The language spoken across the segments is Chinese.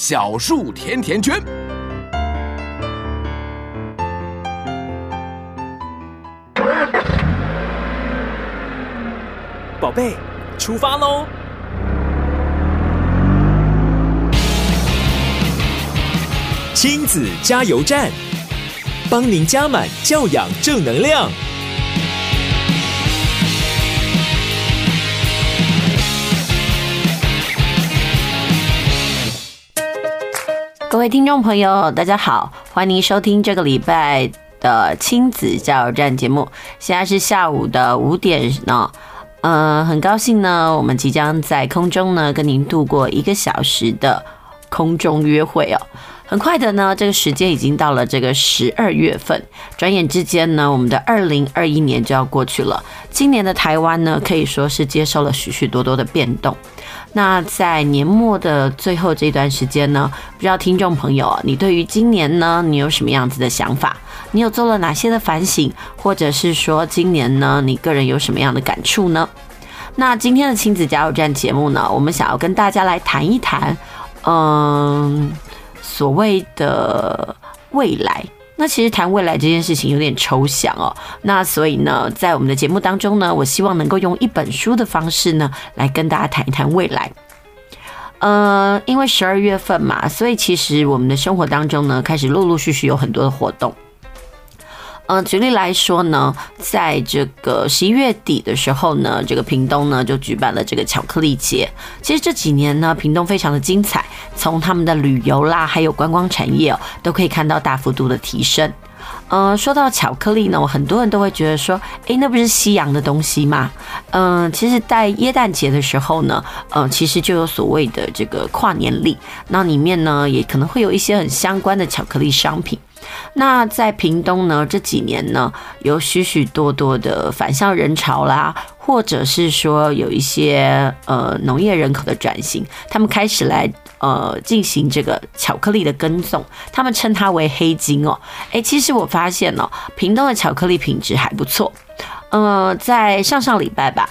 小树甜甜圈，宝贝，出发喽！亲子加油站，帮您加满教养正能量。各位听众朋友，大家好，欢迎收听这个礼拜的亲子加油站节目。现在是下午的五点呢，嗯、呃，很高兴呢，我们即将在空中呢跟您度过一个小时的空中约会哦。很快的呢，这个时间已经到了这个十二月份，转眼之间呢，我们的二零二一年就要过去了。今年的台湾呢，可以说是接受了许许多多的变动。那在年末的最后这段时间呢，不知道听众朋友，你对于今年呢，你有什么样子的想法？你有做了哪些的反省，或者是说今年呢，你个人有什么样的感触呢？那今天的亲子加油站节目呢，我们想要跟大家来谈一谈，嗯。所谓的未来，那其实谈未来这件事情有点抽象哦。那所以呢，在我们的节目当中呢，我希望能够用一本书的方式呢，来跟大家谈一谈未来。呃，因为十二月份嘛，所以其实我们的生活当中呢，开始陆陆续续有很多的活动。嗯，举例来说呢，在这个十一月底的时候呢，这个屏东呢就举办了这个巧克力节。其实这几年呢，屏东非常的精彩，从他们的旅游啦，还有观光产业哦，都可以看到大幅度的提升。嗯，说到巧克力呢，我很多人都会觉得说，诶，那不是西洋的东西吗？嗯，其实，在耶诞节的时候呢，嗯，其实就有所谓的这个跨年礼，那里面呢，也可能会有一些很相关的巧克力商品。那在屏东呢，这几年呢，有许许多多的返乡人潮啦，或者是说有一些呃农业人口的转型，他们开始来呃进行这个巧克力的耕种，他们称它为黑金哦。诶，其实我发现哦，屏东的巧克力品质还不错。呃，在上上礼拜吧。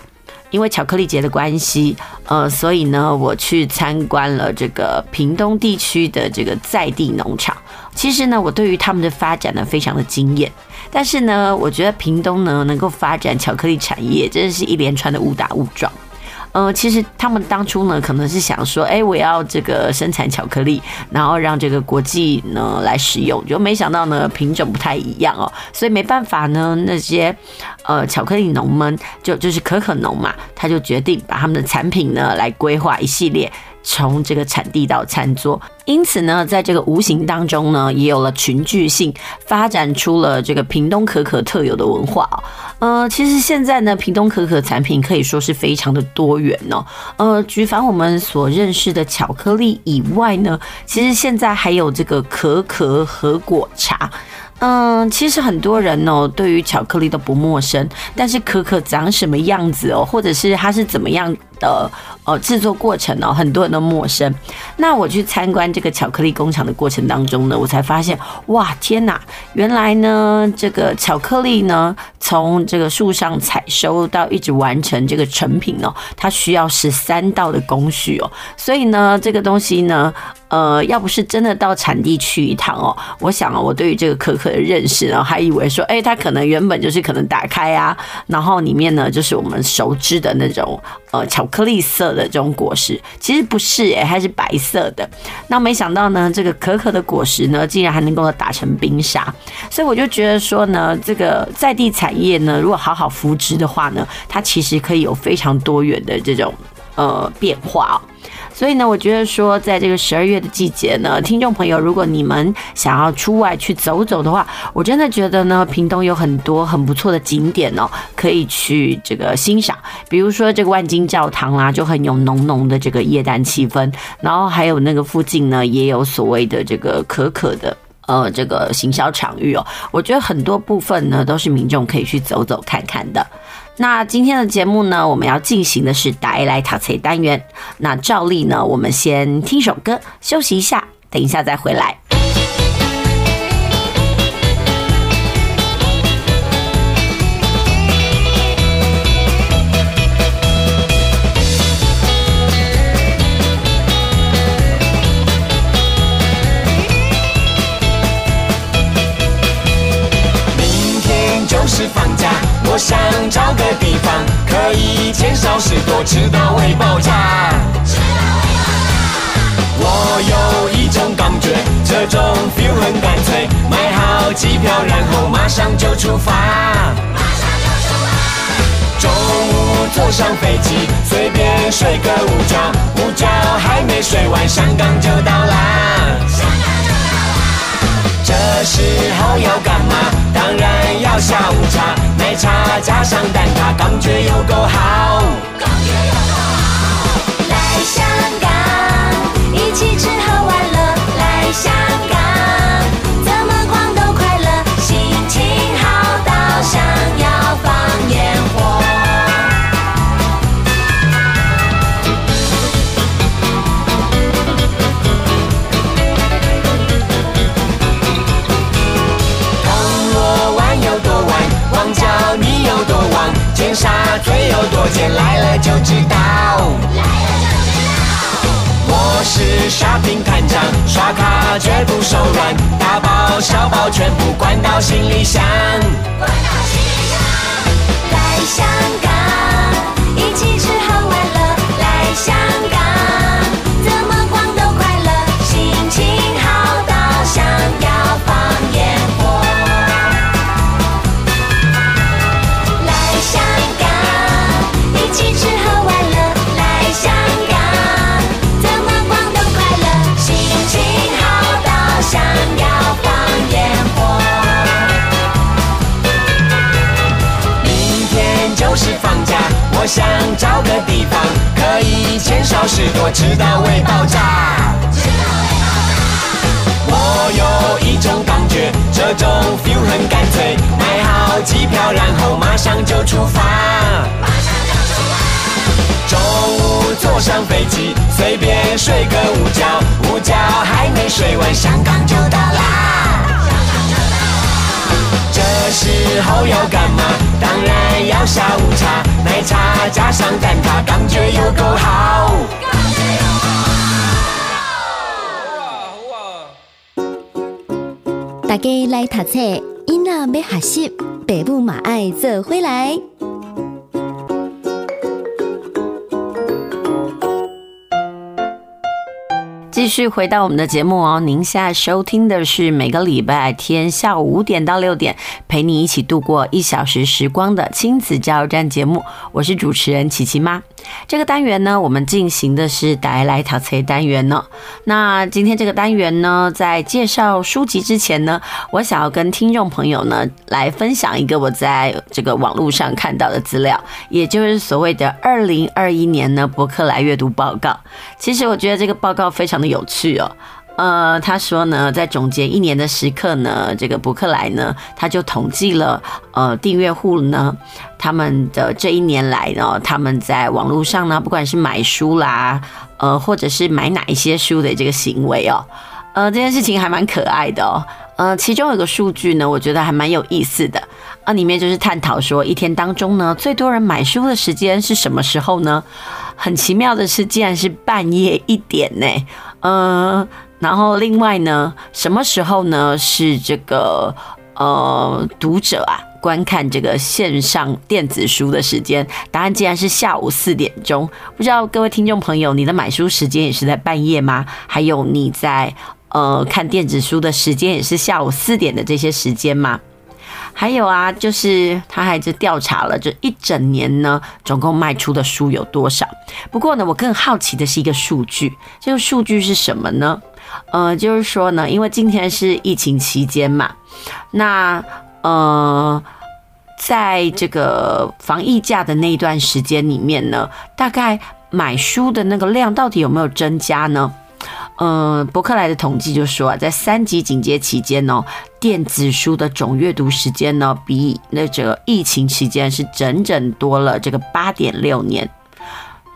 因为巧克力节的关系，呃，所以呢，我去参观了这个屏东地区的这个在地农场。其实呢，我对于他们的发展呢，非常的惊艳。但是呢，我觉得屏东呢，能够发展巧克力产业，真的是一连串的误打误撞。呃，其实他们当初呢，可能是想说，哎，我要这个生产巧克力，然后让这个国际呢来使用，就没想到呢品种不太一样哦，所以没办法呢，那些呃巧克力农们就就是可可农嘛，他就决定把他们的产品呢来规划一系列。从这个产地到餐桌，因此呢，在这个无形当中呢，也有了群聚性，发展出了这个屏东可可特有的文化。呃，其实现在呢，屏东可可产品可以说是非常的多元哦。呃，举凡我们所认识的巧克力以外呢，其实现在还有这个可可和果茶。嗯，其实很多人哦，对于巧克力都不陌生，但是可可长什么样子哦，或者是它是怎么样的呃制作过程哦，很多人都陌生。那我去参观这个巧克力工厂的过程当中呢，我才发现，哇，天哪，原来呢，这个巧克力呢，从这个树上采收到一直完成这个成品哦，它需要十三道的工序哦，所以呢，这个东西呢。呃，要不是真的到产地去一趟哦，我想啊，我对于这个可可的认识呢，还以为说，哎，它可能原本就是可能打开啊，然后里面呢就是我们熟知的那种呃巧克力色的这种果实，其实不是哎，它是白色的。那没想到呢，这个可可的果实呢，竟然还能够打成冰沙，所以我就觉得说呢，这个在地产业呢，如果好好扶植的话呢，它其实可以有非常多元的这种呃变化。所以呢，我觉得说，在这个十二月的季节呢，听众朋友，如果你们想要出外去走走的话，我真的觉得呢，屏东有很多很不错的景点哦，可以去这个欣赏。比如说这个万金教堂啦，就很有浓浓的这个耶诞气氛。然后还有那个附近呢，也有所谓的这个可可的呃这个行销场域哦。我觉得很多部分呢，都是民众可以去走走看看的。那今天的节目呢，我们要进行的是“台来淘菜”单元。那照例呢，我们先听首歌休息一下，等一下再回来。出发马上就出发。中午坐上飞机，随便睡个午觉，午觉还没睡完，香港就到啦。这时候要干嘛？当然要下午茶，奶茶加上蛋挞，感觉有够好。感觉有够好。最有多贱，来了就知道。来了就知道。我是沙坪探长，刷卡绝不手软，大包小包全部关到行李箱。想找个地方可以减少事多，吃到胃爆炸。吃到胃爆炸。我有一种感觉，这种 feel 很干脆，买好机票，然后马上就出发。马上就出发。中午坐上飞机，随便睡个午觉，午觉还没睡完，香港就到啦。这时候要干嘛？当然要下午茶，奶茶加上蛋挞，感觉有够好。感觉有够好。大家来读册，囡仔要学习，爸母嘛爱做回来。继续回到我们的节目哦，您现在收听的是每个礼拜天下午五点到六点，陪你一起度过一小时时光的亲子加油站节目，我是主持人琪琪妈。这个单元呢，我们进行的是带来读册单元呢。那今天这个单元呢，在介绍书籍之前呢，我想要跟听众朋友呢来分享一个我在这个网络上看到的资料，也就是所谓的二零二一年呢博客来阅读报告。其实我觉得这个报告非常的有趣哦。呃，他说呢，在总结一年的时刻呢，这个博客来呢，他就统计了呃订阅户呢，他们的这一年来呢，他们在网络上呢，不管是买书啦，呃，或者是买哪一些书的这个行为哦，呃，这件事情还蛮可爱的哦。呃，其中有个数据呢，我觉得还蛮有意思的啊，里面就是探讨说，一天当中呢，最多人买书的时间是什么时候呢？很奇妙的是，竟然是半夜一点呢，呃。然后另外呢，什么时候呢？是这个呃读者啊观看这个线上电子书的时间？答案竟然是下午四点钟。不知道各位听众朋友，你的买书时间也是在半夜吗？还有你在呃看电子书的时间也是下午四点的这些时间吗？还有啊，就是他还是调查了这一整年呢，总共卖出的书有多少。不过呢，我更好奇的是一个数据，这个数据是什么呢？呃，就是说呢，因为今天是疫情期间嘛，那呃，在这个防疫假的那一段时间里面呢，大概买书的那个量到底有没有增加呢？嗯、呃，博客来的统计就说啊，在三级警戒期间呢，电子书的总阅读时间呢，比那这个疫情期间是整整多了这个八点六年。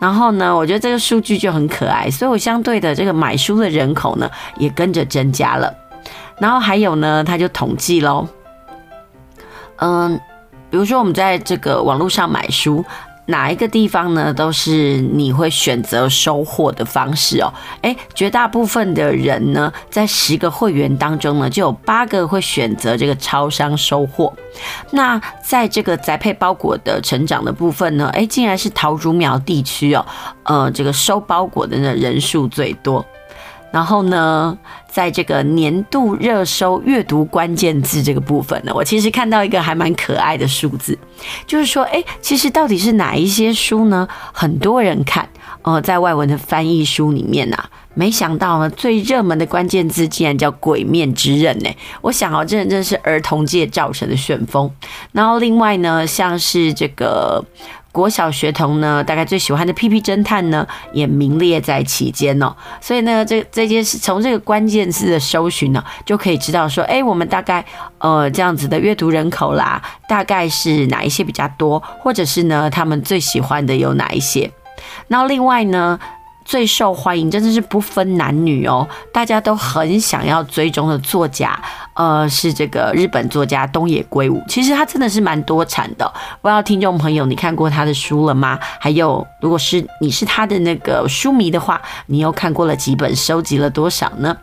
然后呢，我觉得这个数据就很可爱，所以我相对的这个买书的人口呢，也跟着增加了。然后还有呢，他就统计喽，嗯，比如说我们在这个网络上买书。哪一个地方呢，都是你会选择收货的方式哦。诶，绝大部分的人呢，在十个会员当中呢，就有八个会选择这个超商收货。那在这个宅配包裹的成长的部分呢，诶，竟然是桃竹苗地区哦，呃，这个收包裹的人数最多。然后呢，在这个年度热搜阅读关键字这个部分呢，我其实看到一个还蛮可爱的数字，就是说，哎，其实到底是哪一些书呢？很多人看，呃，在外文的翻译书里面呐、啊，没想到呢，最热门的关键字竟然叫《鬼面之刃》呢。我想哦，这真的是儿童界造成的旋风。然后另外呢，像是这个。国小学童呢，大概最喜欢的《屁屁侦探》呢，也名列在其间哦。所以呢，这这件事从这个关键字的搜寻呢，就可以知道说，哎，我们大概呃这样子的阅读人口啦，大概是哪一些比较多，或者是呢，他们最喜欢的有哪一些？那另外呢，最受欢迎真的是不分男女哦，大家都很想要追踪的作家，呃，是这个日本作家东野圭吾。其实他真的是蛮多产的，不知道听众朋友你看过他的书了吗？还有，如果是你是他的那个书迷的话，你又看过了几本，收集了多少呢？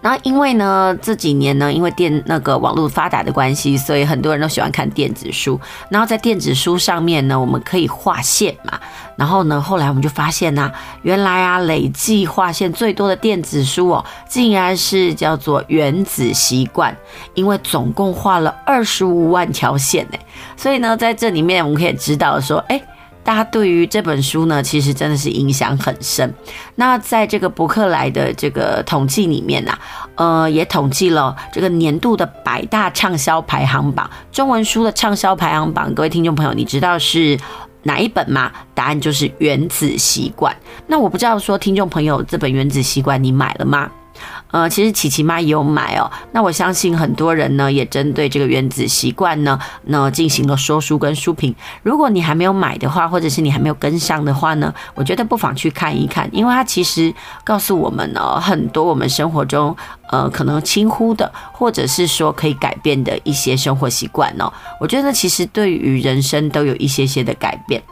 然后因为呢，这几年呢，因为电那个网络发达的关系，所以很多人都喜欢看电子书。然后在电子书上面呢，我们可以划线嘛。然后呢，后来我们就发现呢、啊，原来啊，累计划线最多的电子书哦，竟然是叫做《原子习惯》，因为总共画了二十五万条线呢。所以呢，在这里面我们可以知道说，哎。大家对于这本书呢，其实真的是影响很深。那在这个博客来的这个统计里面呢、呃，也统计了这个年度的百大畅销排行榜，中文书的畅销排行榜。各位听众朋友，你知道是哪一本吗？答案就是《原子习惯》。那我不知道说，听众朋友，这本《原子习惯》你买了吗？呃，其实琪琪妈也有买哦。那我相信很多人呢，也针对这个原子习惯呢，那进行了说书跟书评。如果你还没有买的话，或者是你还没有跟上的话呢，我觉得不妨去看一看，因为它其实告诉我们呢，很多我们生活中呃可能轻忽的，或者是说可以改变的一些生活习惯哦。我觉得其实对于人生都有一些些的改变。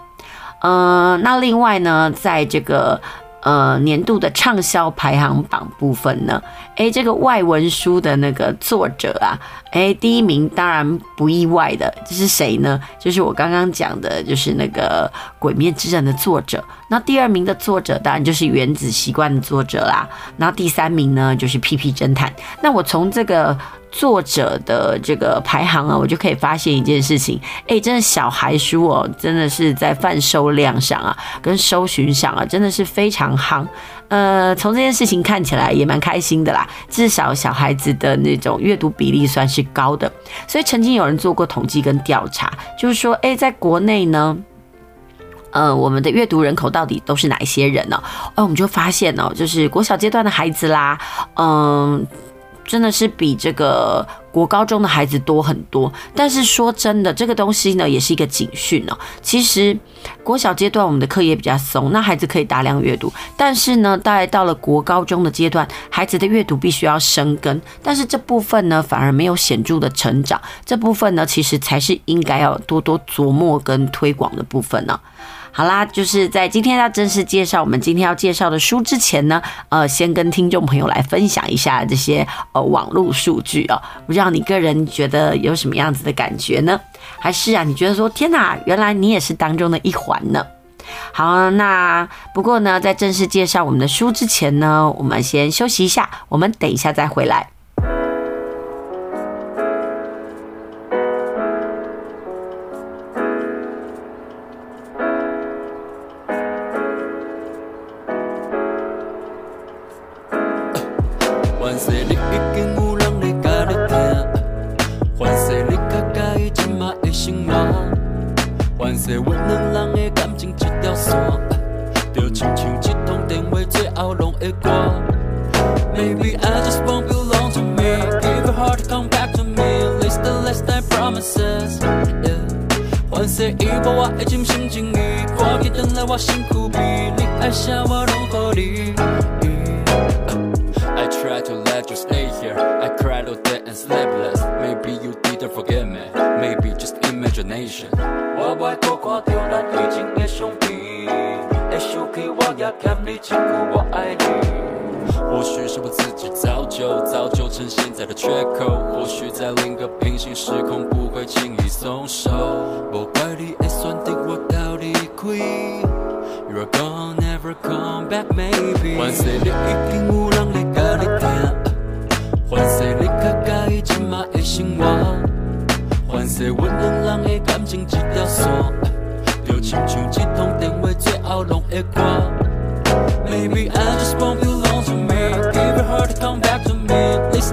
呃，那另外呢，在这个。呃，年度的畅销排行榜部分呢，诶，这个外文书的那个作者啊，诶，第一名当然不意外的，这是谁呢？就是我刚刚讲的，就是那个《鬼灭之刃》的作者。那第二名的作者当然就是《原子习惯》的作者啦。然后第三名呢，就是《屁屁侦探》。那我从这个。作者的这个排行啊，我就可以发现一件事情，哎，真的小孩书哦，真的是在贩售量上啊，跟搜寻上啊，真的是非常夯。呃，从这件事情看起来也蛮开心的啦，至少小孩子的那种阅读比例算是高的。所以曾经有人做过统计跟调查，就是说，哎，在国内呢，呃，我们的阅读人口到底都是哪一些人呢？哎，我们就发现哦，就是国小阶段的孩子啦，嗯。真的是比这个国高中的孩子多很多，但是说真的，这个东西呢也是一个警讯哦。其实国小阶段我们的课业比较松，那孩子可以大量阅读，但是呢，大概到了国高中的阶段，孩子的阅读必须要生根，但是这部分呢反而没有显著的成长，这部分呢其实才是应该要多多琢磨跟推广的部分呢。好啦，就是在今天要正式介绍我们今天要介绍的书之前呢，呃，先跟听众朋友来分享一下这些呃网络数据哦，不知道你个人觉得有什么样子的感觉呢？还是啊，你觉得说天哪，原来你也是当中的一环呢？好，那不过呢，在正式介绍我们的书之前呢，我们先休息一下，我们等一下再回来。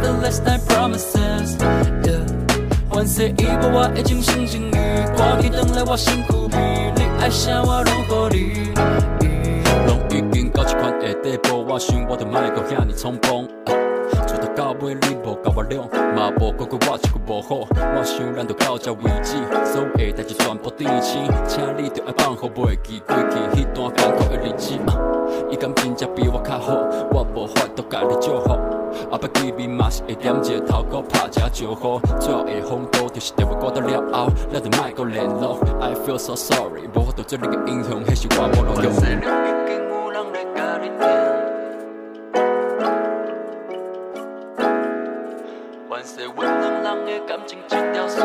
The last time promises. Yeah. 反正伊无我的真心真意，赶紧转来我身躯边，你爱啥我拢予你。拢已经到这款的地步，我想我着莫阁遐尼匆忙。从头到尾你无甲我俩，嘛无怪过我一句无好。我想咱着到这为止，所有的代志全部底清，请你着爱放好袂记过去迄段艰苦的日子。伊敢真正比我较好，我无法度甲你祝福。阿爸见面嘛是会点一个头壳拍一下招呼，最后的风度就是电话挂断了后，咱就莫阁联络。I feel so sorry，无法度做你个英雄，迄是我无路用。反正你已经有人来甲你听，反正阮两人的感情一条线，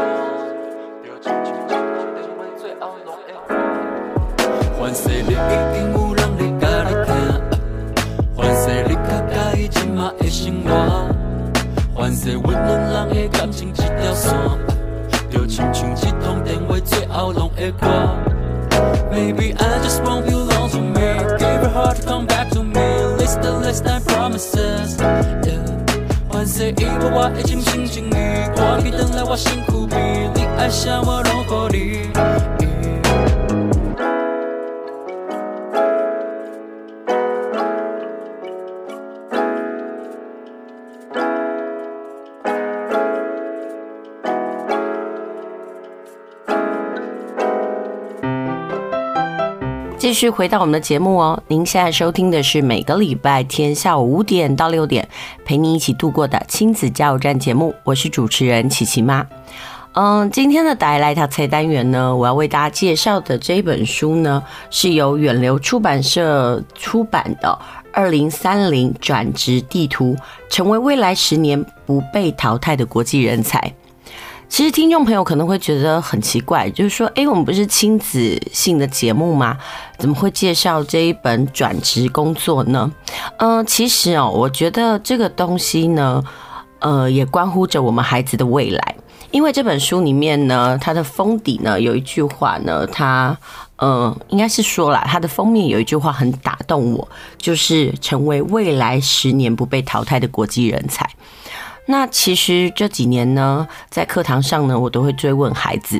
就亲像一通电话最后拢会挂。反正你已经反正阮两人的感情一条线，就亲像一通电话最后拢会挂。Maybe I just won't belong to me, give your heart to come back to me, list the last time promises. Yeah. 反正伊无我的真心真意，赶紧转来我身躯边，你爱啥我拢予你。继续回到我们的节目哦，您现在收听的是每个礼拜天下午五点到六点陪你一起度过的亲子加油站节目，我是主持人琪琪妈。嗯，今天的带来它菜单元呢，我要为大家介绍的这本书呢，是由远流出版社出版的《二零三零转职地图：成为未来十年不被淘汰的国际人才》。其实听众朋友可能会觉得很奇怪，就是说，诶，我们不是亲子性的节目吗？怎么会介绍这一本转职工作呢？嗯、其实哦，我觉得这个东西呢，呃，也关乎着我们孩子的未来。因为这本书里面呢，它的封底呢有一句话呢，它，呃，应该是说了，它的封面有一句话很打动我，就是成为未来十年不被淘汰的国际人才。那其实这几年呢，在课堂上呢，我都会追问孩子，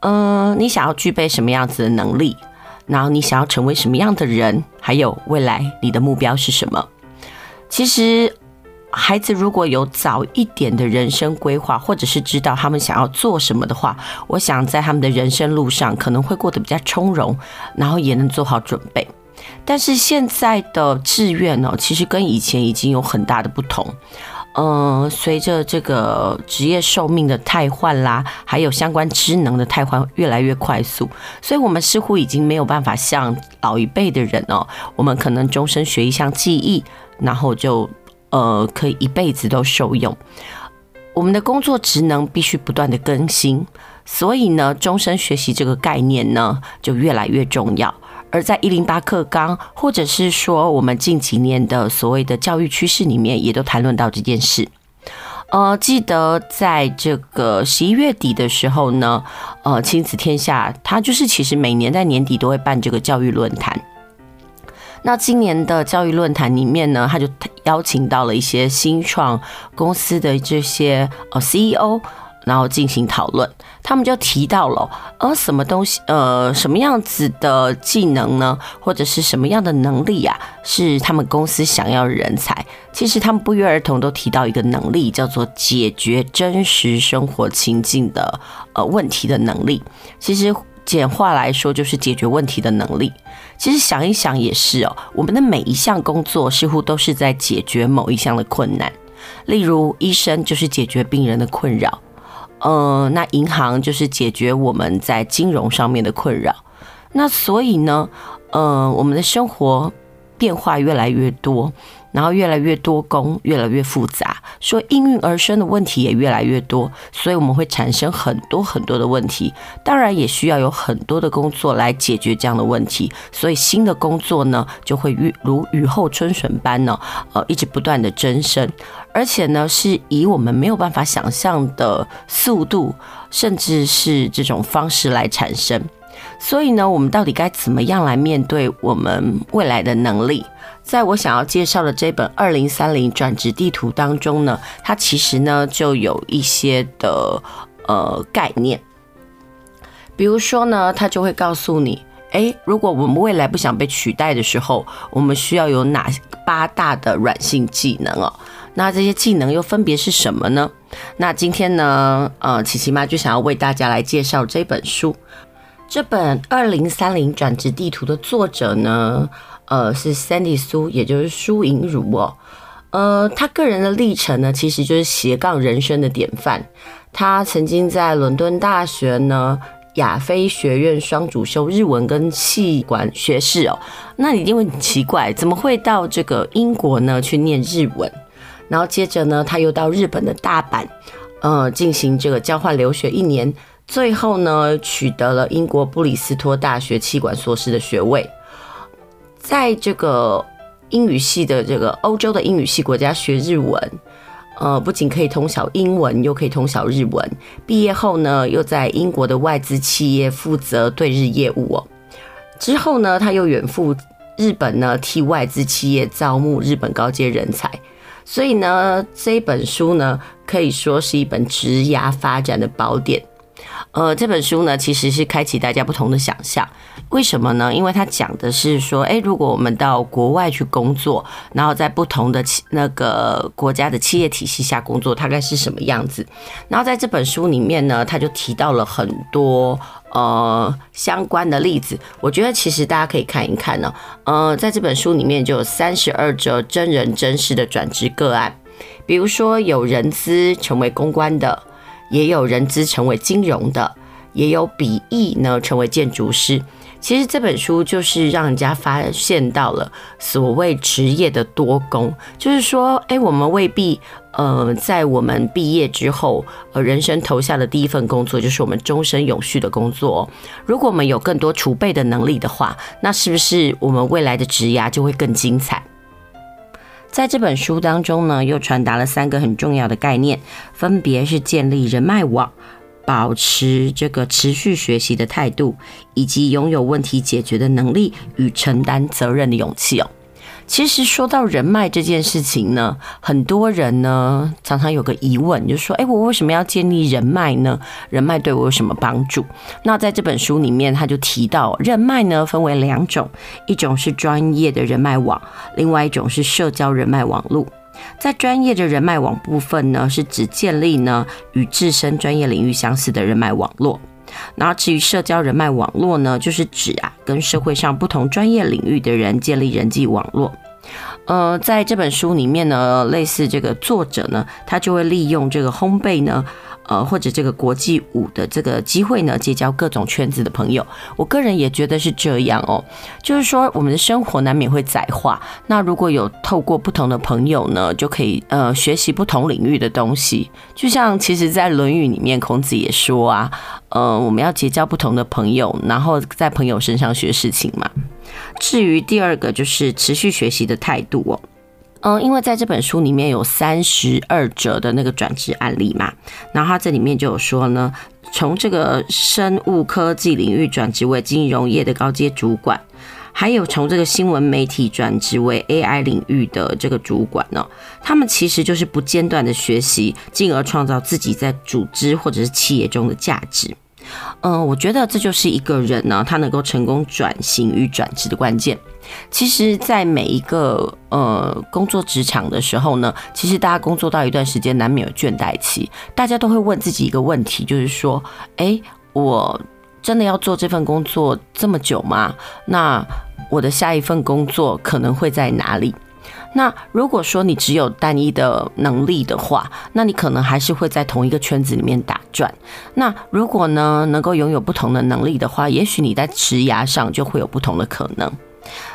嗯、呃，你想要具备什么样子的能力？然后你想要成为什么样的人？还有未来你的目标是什么？其实，孩子如果有早一点的人生规划，或者是知道他们想要做什么的话，我想在他们的人生路上可能会过得比较从容，然后也能做好准备。但是现在的志愿呢，其实跟以前已经有很大的不同。嗯，随着这个职业寿命的汰换啦，还有相关职能的汰换越来越快速，所以我们似乎已经没有办法像老一辈的人哦，我们可能终身学一项技艺，然后就呃可以一辈子都受用。我们的工作职能必须不断的更新，所以呢，终身学习这个概念呢就越来越重要。而在一零八课纲，或者是说我们近几年的所谓的教育趋势里面，也都谈论到这件事。呃，记得在这个十一月底的时候呢，呃，亲子天下它就是其实每年在年底都会办这个教育论坛。那今年的教育论坛里面呢，他就邀请到了一些新创公司的这些呃 CEO。然后进行讨论，他们就提到了，呃，什么东西，呃，什么样子的技能呢，或者是什么样的能力呀，是他们公司想要的人才？其实他们不约而同都提到一个能力，叫做解决真实生活情境的呃问题的能力。其实简化来说，就是解决问题的能力。其实想一想也是哦，我们的每一项工作似乎都是在解决某一项的困难，例如医生就是解决病人的困扰。呃，那银行就是解决我们在金融上面的困扰。那所以呢，呃，我们的生活变化越来越多，然后越来越多工，越来越复杂，说应运而生的问题也越来越多，所以我们会产生很多很多的问题。当然，也需要有很多的工作来解决这样的问题。所以新的工作呢，就会如如雨后春笋般呢，呃，一直不断的增生。而且呢，是以我们没有办法想象的速度，甚至是这种方式来产生。所以呢，我们到底该怎么样来面对我们未来的能力？在我想要介绍的这本《二零三零转职地图》当中呢，它其实呢就有一些的呃概念。比如说呢，它就会告诉你，诶，如果我们未来不想被取代的时候，我们需要有哪八大的软性技能哦？那这些技能又分别是什么呢？那今天呢，呃，琪琪妈就想要为大家来介绍这本书。这本《二零三零转职地图》的作者呢，呃，是 Sandy 苏，也就是苏银如哦。呃，他个人的历程呢，其实就是斜杠人生的典范。他曾经在伦敦大学呢，亚非学院双主修日文跟气管学士哦。那你一定会很奇怪，怎么会到这个英国呢去念日文？然后接着呢，他又到日本的大阪，呃，进行这个交换留学一年，最后呢，取得了英国布里斯托大学气管硕士的学位。在这个英语系的这个欧洲的英语系国家学日文，呃，不仅可以通晓英文，又可以通晓日文。毕业后呢，又在英国的外资企业负责对日业务哦。之后呢，他又远赴日本呢，替外资企业招募日本高阶人才。所以呢，这本书呢，可以说是一本职涯发展的宝典。呃，这本书呢，其实是开启大家不同的想象。为什么呢？因为它讲的是说，诶，如果我们到国外去工作，然后在不同的企那个国家的企业体系下工作，大概是什么样子？然后在这本书里面呢，他就提到了很多呃相关的例子。我觉得其实大家可以看一看呢。呃，在这本书里面就有三十二则真人真事的转职个案，比如说有人资成为公关的。也有人资成为金融的，也有笔译呢成为建筑师。其实这本书就是让人家发现到了所谓职业的多工，就是说，哎，我们未必呃在我们毕业之后，呃，人生投下的第一份工作就是我们终身永续的工作。如果我们有更多储备的能力的话，那是不是我们未来的职涯就会更精彩？在这本书当中呢，又传达了三个很重要的概念，分别是建立人脉网、保持这个持续学习的态度，以及拥有问题解决的能力与承担责任的勇气哦。其实说到人脉这件事情呢，很多人呢常常有个疑问，就是说，哎，我为什么要建立人脉呢？人脉对我有什么帮助？那在这本书里面，他就提到，人脉呢分为两种，一种是专业的人脉网，另外一种是社交人脉网络。在专业的人脉网部分呢，是指建立呢与自身专业领域相似的人脉网络。然后至于社交人脉网络呢，就是指啊，跟社会上不同专业领域的人建立人际网络。呃，在这本书里面呢，类似这个作者呢，他就会利用这个烘焙呢。呃，或者这个国际舞的这个机会呢，结交各种圈子的朋友。我个人也觉得是这样哦，就是说我们的生活难免会窄化。那如果有透过不同的朋友呢，就可以呃学习不同领域的东西。就像其实，在《论语》里面，孔子也说啊，呃，我们要结交不同的朋友，然后在朋友身上学事情嘛。至于第二个，就是持续学习的态度哦。嗯，因为在这本书里面有三十二折的那个转职案例嘛，然后他这里面就有说呢，从这个生物科技领域转职为金融业的高阶主管，还有从这个新闻媒体转职为 AI 领域的这个主管呢，他们其实就是不间断的学习，进而创造自己在组织或者是企业中的价值。嗯，我觉得这就是一个人呢，他能够成功转型与转职的关键。其实，在每一个呃工作职场的时候呢，其实大家工作到一段时间，难免有倦怠期。大家都会问自己一个问题，就是说，诶，我真的要做这份工作这么久吗？那我的下一份工作可能会在哪里？那如果说你只有单一的能力的话，那你可能还是会在同一个圈子里面打转。那如果呢，能够拥有不同的能力的话，也许你在职涯上就会有不同的可能。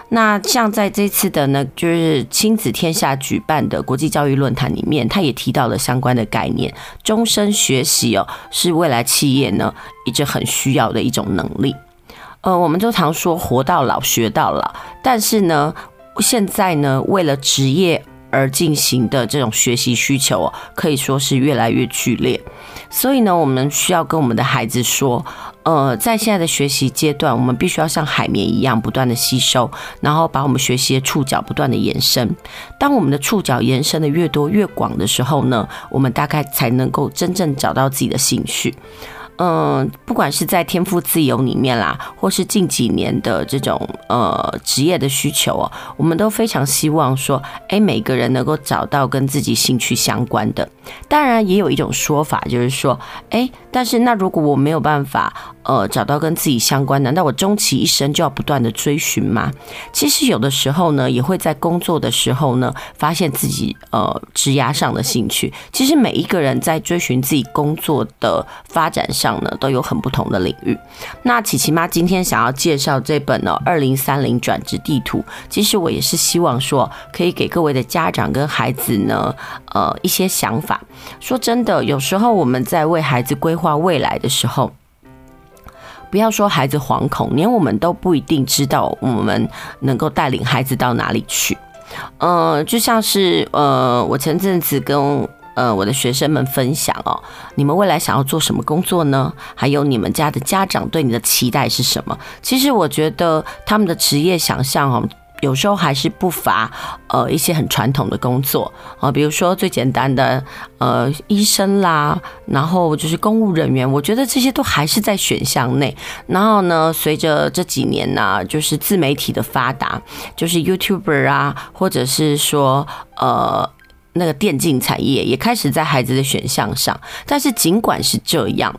那像在这次的呢，就是亲子天下举办的国际教育论坛里面，他也提到了相关的概念，终身学习哦，是未来企业呢一直很需要的一种能力。呃，我们都常说活到老学到老，但是呢。现在呢，为了职业而进行的这种学习需求，可以说是越来越剧烈。所以呢，我们需要跟我们的孩子说，呃，在现在的学习阶段，我们必须要像海绵一样不断的吸收，然后把我们学习的触角不断的延伸。当我们的触角延伸的越多越广的时候呢，我们大概才能够真正找到自己的兴趣。嗯，不管是在天赋自由里面啦，或是近几年的这种呃职业的需求哦，我们都非常希望说，哎，每个人能够找到跟自己兴趣相关的。当然，也有一种说法，就是说，哎，但是那如果我没有办法呃找到跟自己相关，难道我终其一生就要不断的追寻吗？其实有的时候呢，也会在工作的时候呢，发现自己呃职涯上的兴趣。其实每一个人在追寻自己工作的发展上。上呢都有很不同的领域。那琪琪妈今天想要介绍这本呢《二零三零转职地图》，其实我也是希望说，可以给各位的家长跟孩子呢，呃，一些想法。说真的，有时候我们在为孩子规划未来的时候，不要说孩子惶恐，连我们都不一定知道我们能够带领孩子到哪里去。呃，就像是呃，我前阵子跟。呃，我的学生们分享哦，你们未来想要做什么工作呢？还有你们家的家长对你的期待是什么？其实我觉得他们的职业想象哦，有时候还是不乏呃一些很传统的工作啊，比如说最简单的呃医生啦，然后就是公务人员，我觉得这些都还是在选项内。然后呢，随着这几年呢，就是自媒体的发达，就是 YouTuber 啊，或者是说呃。那个电竞产业也开始在孩子的选项上，但是尽管是这样，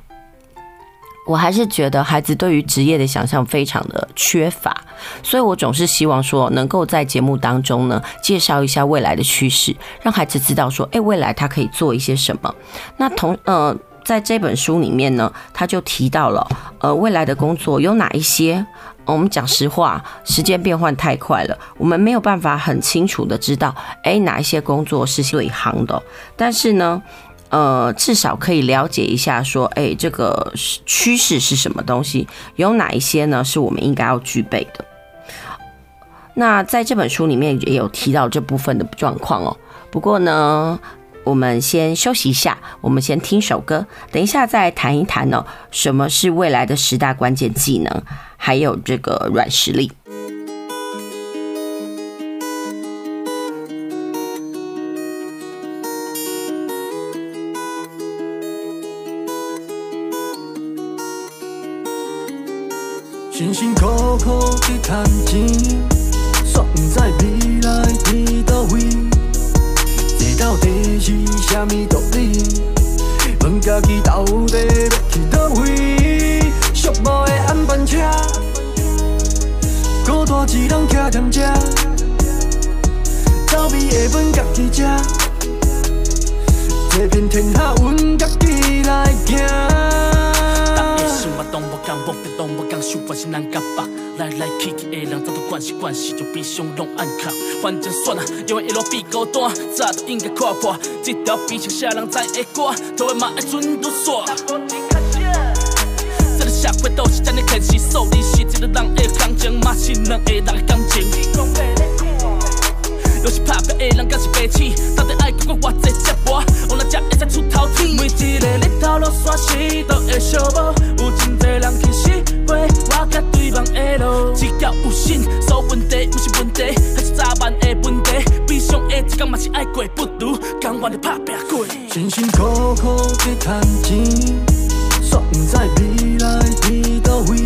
我还是觉得孩子对于职业的想象非常的缺乏，所以我总是希望说，能够在节目当中呢，介绍一下未来的趋势，让孩子知道说，哎，未来他可以做一些什么。那同呃，在这本书里面呢，他就提到了呃，未来的工作有哪一些。我们讲实话，时间变换太快了，我们没有办法很清楚的知道，哎，哪一些工作是最夯的。但是呢，呃，至少可以了解一下，说，哎，这个趋势是什么东西？有哪一些呢？是我们应该要具备的。那在这本书里面也有提到这部分的状况哦。不过呢，我们先休息一下，我们先听首歌，等一下再谈一谈呢，什么是未来的十大关键技能？还有这个软实力。辛辛苦苦去赚钱，煞不知未来伫倒位，这道题是虾米道理？问家己到底要去倒位？寂寞的暗班车，孤单一人徛踮这，走味的本家己吃，这片天下阮家己来行。大夜生活动不讲，无必动不讲，想关心咱甲爸，来来去去的人，早都惯习惯习，就悲伤拢按卡。反正算了，因为一路比孤单，早都应该看破。这条悲伤啥人知的歌，头尾嘛爱准都煞。社会都是这样的现实，所以是一个人的感情，嘛是两个人的感情。又是拍拼的人，敢是白痴？到底爱经过偌济折磨，我哪才会使出头天？每一个日头落山时都会相无，有真侪人其实陪我甲对方的。路。只要有心，所有问题不是问题，还是早晚的问题。悲伤的一天嘛是爱过，不如甘愿的打拼过。辛辛苦苦的赚钱，煞不知未来伫倒位。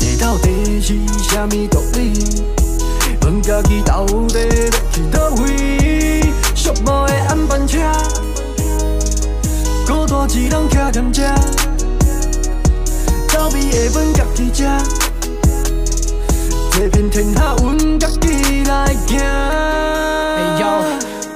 这到底是啥物道理？问家己到底要去倒位？寂寞的暗班车，孤单一人徛踮这，走味的阮家己食，这片天下阮家己来行。哎呦，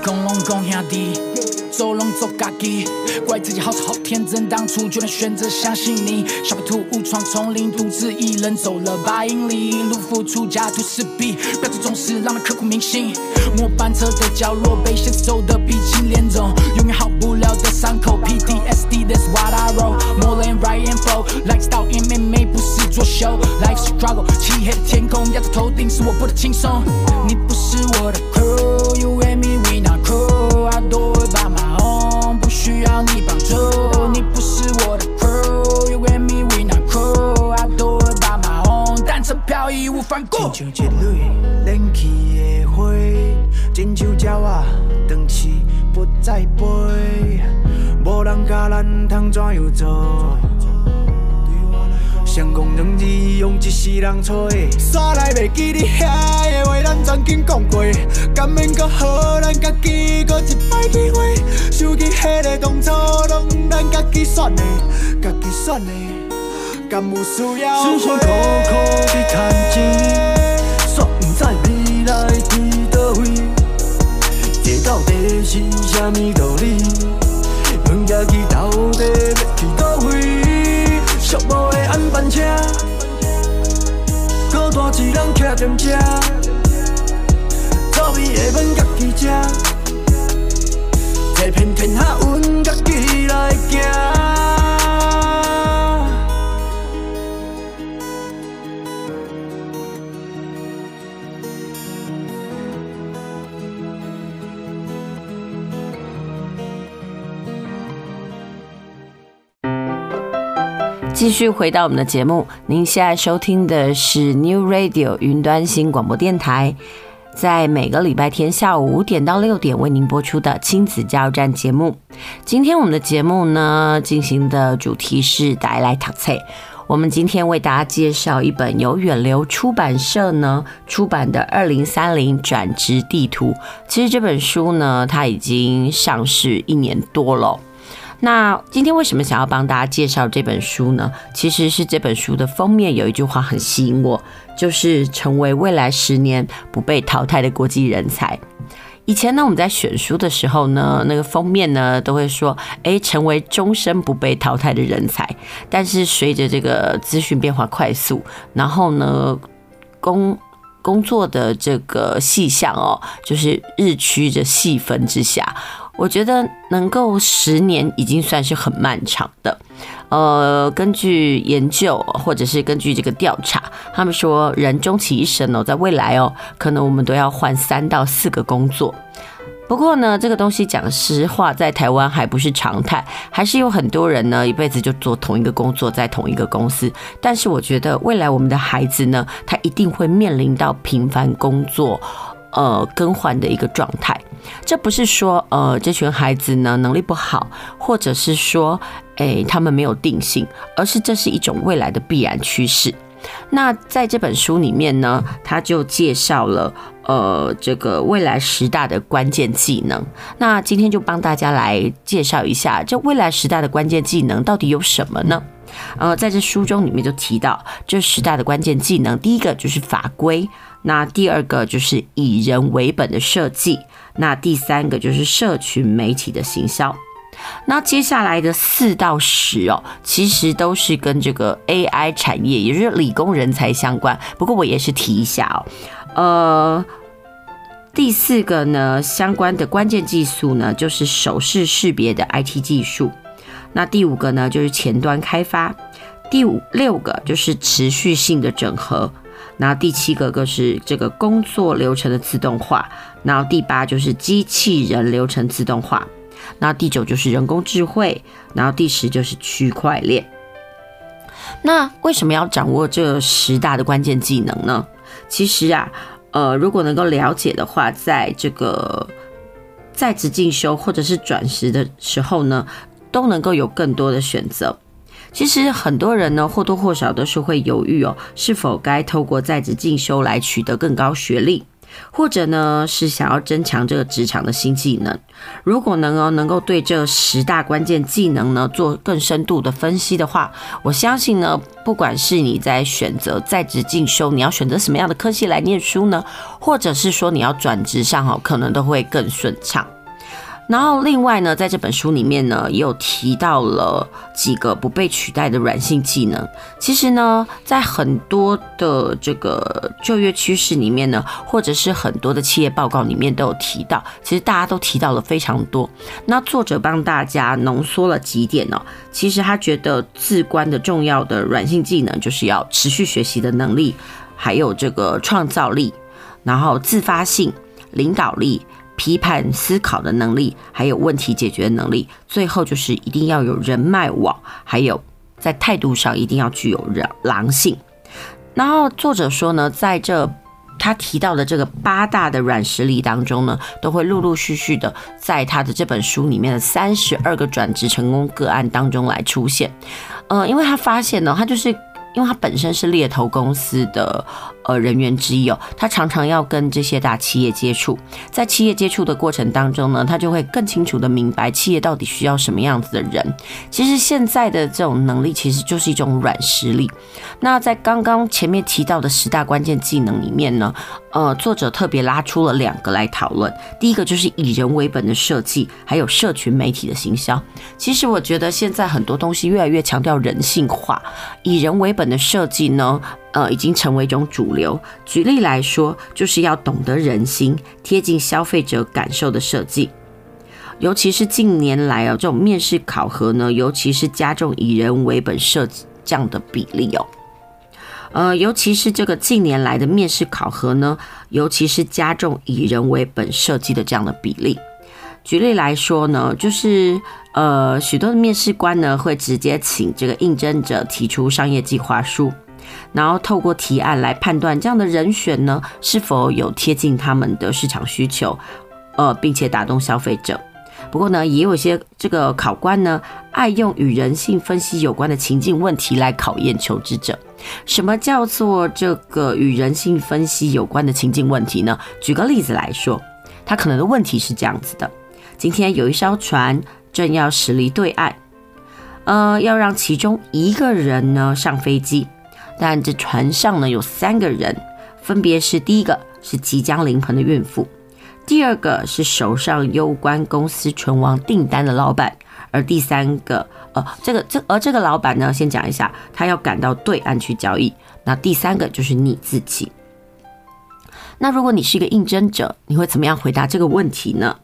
讲拢讲兄弟。走拢做家己，怪自己好傻好天真，当初居然选择相信你。小白兔误闯丛林，独自一人走了百英里，路付出家徒四壁，标志总是让人刻骨铭心。末班车的角落，被现实揍得鼻青脸肿，永远好不了的伤口。PTSD，That's what I wrote。More than write and flow，Lifestyle MMA 不是作秀，Life struggle，漆黑的天空压在头顶，使我不得轻松。你不是我的要你帮助。你不是我的 crew，You and me，we not cool，I do it by my own，单程飘逸无反顾。亲像一蕊燃起的花，亲像鸟仔断翅不再飞，无人教咱通怎样做。成功两字用一世人找，煞来袂记你遐的话，咱曾经讲过，甘愿搁好咱家己搁一摆机会，想起迄个当初拢咱家己选的，家己选的，敢有需要？辛辛苦苦的赚钱，煞毋知未来伫倒位，这到底是啥物道理？问家己到底要去倒位？寂寞的暗班车，孤单一人徛踮这，走味的阮家己食，这片天下阮家己来行。继续回到我们的节目，您现在收听的是 New Radio 云端新广播电台，在每个礼拜天下午五点到六点为您播出的亲子加油站节目。今天我们的节目呢，进行的主题是带来读册。我们今天为大家介绍一本由远流出版社呢出版的《二零三零转职地图》。其实这本书呢，它已经上市一年多了。那今天为什么想要帮大家介绍这本书呢？其实是这本书的封面有一句话很吸引我，就是成为未来十年不被淘汰的国际人才。以前呢，我们在选书的时候呢，那个封面呢都会说，哎，成为终身不被淘汰的人才。但是随着这个资讯变化快速，然后呢，工工作的这个细项哦，就是日趋着细分之下。我觉得能够十年已经算是很漫长的。呃，根据研究或者是根据这个调查，他们说人终其一生哦，在未来哦，可能我们都要换三到四个工作。不过呢，这个东西讲实话，在台湾还不是常态，还是有很多人呢一辈子就做同一个工作，在同一个公司。但是我觉得未来我们的孩子呢，他一定会面临到频繁工作。呃，更换的一个状态，这不是说呃这群孩子呢能力不好，或者是说诶他们没有定性，而是这是一种未来的必然趋势。那在这本书里面呢，他就介绍了呃这个未来十大的关键技能。那今天就帮大家来介绍一下，这未来十大的关键技能到底有什么呢？呃，在这书中里面就提到这十大的关键技能，第一个就是法规。那第二个就是以人为本的设计，那第三个就是社群媒体的行销，那接下来的四到十哦，其实都是跟这个 AI 产业，也就是理工人才相关。不过我也是提一下哦，呃，第四个呢，相关的关键技术呢，就是手势识别的 IT 技术。那第五个呢，就是前端开发。第五六个就是持续性的整合。然后第七个就是这个工作流程的自动化，然后第八就是机器人流程自动化，然后第九就是人工智慧，然后第十就是区块链。那为什么要掌握这十大的关键技能呢？其实啊，呃，如果能够了解的话，在这个在职进修或者是转职的时候呢，都能够有更多的选择。其实很多人呢，或多或少都是会犹豫哦，是否该透过在职进修来取得更高学历。或者呢，是想要增强这个职场的新技能。如果能够能够对这十大关键技能呢做更深度的分析的话，我相信呢，不管是你在选择在职进修，你要选择什么样的科系来念书呢，或者是说你要转职上哈，可能都会更顺畅。然后另外呢，在这本书里面呢，也有提到了几个不被取代的软性技能。其实呢，在很多的这个就业趋势里面呢，或者是很多的企业报告里面都有提到。其实大家都提到了非常多。那作者帮大家浓缩了几点呢？其实他觉得至关的重要的软性技能，就是要持续学习的能力，还有这个创造力，然后自发性、领导力。批判思考的能力，还有问题解决的能力，最后就是一定要有人脉网，还有在态度上一定要具有人狼性。然后作者说呢，在这他提到的这个八大的软实力当中呢，都会陆陆续续的在他的这本书里面的三十二个转职成功个案当中来出现。嗯，因为他发现呢，他就是。因为他本身是猎头公司的呃人员之一哦，他常常要跟这些大企业接触，在企业接触的过程当中呢，他就会更清楚的明白企业到底需要什么样子的人。其实现在的这种能力其实就是一种软实力。那在刚刚前面提到的十大关键技能里面呢，呃，作者特别拉出了两个来讨论。第一个就是以人为本的设计，还有社群媒体的行销。其实我觉得现在很多东西越来越强调人性化，以人为本。的设计呢，呃，已经成为一种主流。举例来说，就是要懂得人心、贴近消费者感受的设计。尤其是近年来啊，这种面试考核呢，尤其是加重以人为本设计这样的比例哦。呃，尤其是这个近年来的面试考核呢，尤其是加重以人为本设计的这样的比例。举例来说呢，就是呃，许多的面试官呢会直接请这个应征者提出商业计划书，然后透过提案来判断这样的人选呢是否有贴近他们的市场需求，呃，并且打动消费者。不过呢，也有些这个考官呢爱用与人性分析有关的情境问题来考验求职者。什么叫做这个与人性分析有关的情境问题呢？举个例子来说，他可能的问题是这样子的。今天有一艘船正要驶离对岸，呃，要让其中一个人呢上飞机，但这船上呢有三个人，分别是第一个是即将临盆的孕妇，第二个是手上攸关公司存亡订单的老板，而第三个，呃，这个这而这个老板呢，先讲一下，他要赶到对岸去交易。那第三个就是你自己。那如果你是一个应征者，你会怎么样回答这个问题呢？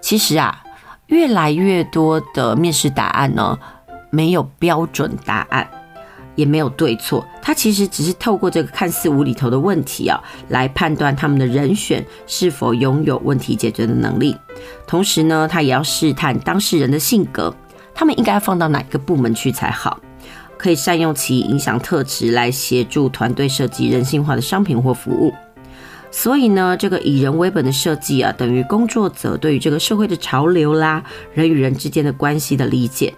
其实啊，越来越多的面试答案呢，没有标准答案，也没有对错。他其实只是透过这个看似无厘头的问题啊，来判断他们的人选是否拥有问题解决的能力。同时呢，他也要试探当事人的性格，他们应该放到哪个部门去才好，可以善用其影响特质来协助团队设计人性化的商品或服务。所以呢，这个以人为本的设计啊，等于工作者对于这个社会的潮流啦，人与人之间的关系的理解；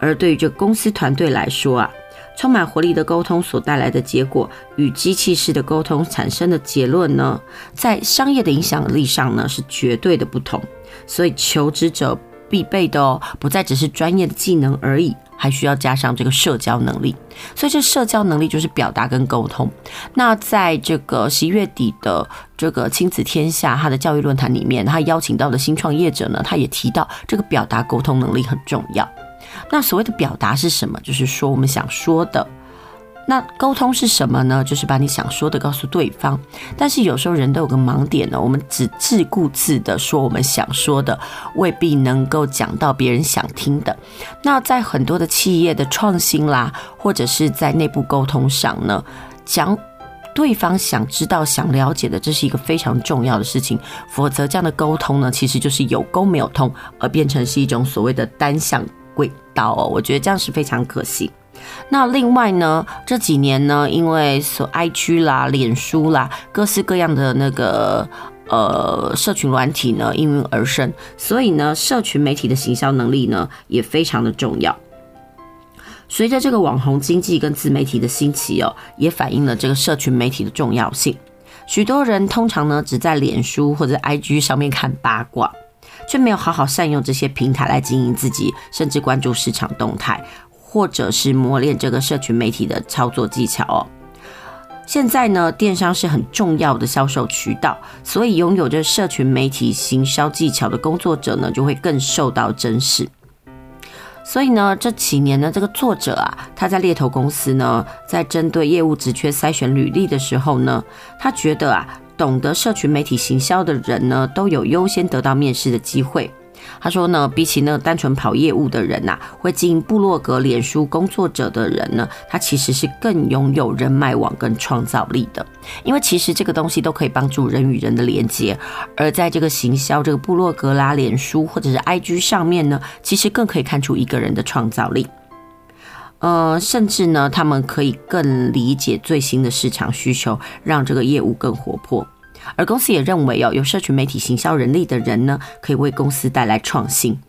而对于这个公司团队来说啊，充满活力的沟通所带来的结果，与机器式的沟通产生的结论呢，在商业的影响力上呢，是绝对的不同。所以求职者必备的哦，不再只是专业的技能而已。还需要加上这个社交能力，所以这社交能力就是表达跟沟通。那在这个十一月底的这个亲子天下他的教育论坛里面，他邀请到的新创业者呢，他也提到这个表达沟通能力很重要。那所谓的表达是什么？就是说我们想说的。那沟通是什么呢？就是把你想说的告诉对方。但是有时候人都有个盲点呢，我们只自顾自的说我们想说的，未必能够讲到别人想听的。那在很多的企业的创新啦，或者是在内部沟通上呢，讲对方想知道、想了解的，这是一个非常重要的事情。否则这样的沟通呢，其实就是有沟没有通，而变成是一种所谓的单向轨道哦。我觉得这样是非常可惜。那另外呢，这几年呢，因为所 IG 啦、脸书啦，各式各样的那个呃社群软体呢应运而生，所以呢，社群媒体的行销能力呢也非常的重要。随着这个网红经济跟自媒体的兴起哦，也反映了这个社群媒体的重要性。许多人通常呢只在脸书或者 IG 上面看八卦，却没有好好善用这些平台来经营自己，甚至关注市场动态，或者是磨练这个社群媒体的操作技巧哦。现在呢，电商是很重要的销售渠道，所以拥有着社群媒体行销技巧的工作者呢，就会更受到珍视。所以呢，这几年呢，这个作者啊，他在猎头公司呢，在针对业务职缺筛选履历的时候呢，他觉得啊，懂得社群媒体行销的人呢，都有优先得到面试的机会。他说呢，比起那单纯跑业务的人呐、会经营部落格、脸书工作者的人呢，他其实是更拥有人脉网跟创造力的。因为其实这个东西都可以帮助人与人的连接，而在这个行销这个部落格啦、脸书或者是 IG 上面呢，其实更可以看出一个人的创造力。呃，甚至呢，他们可以更理解最新的市场需求，让这个业务更活泼。而公司也认为哦，有社群媒体行销能力的人呢，可以为公司带来创新。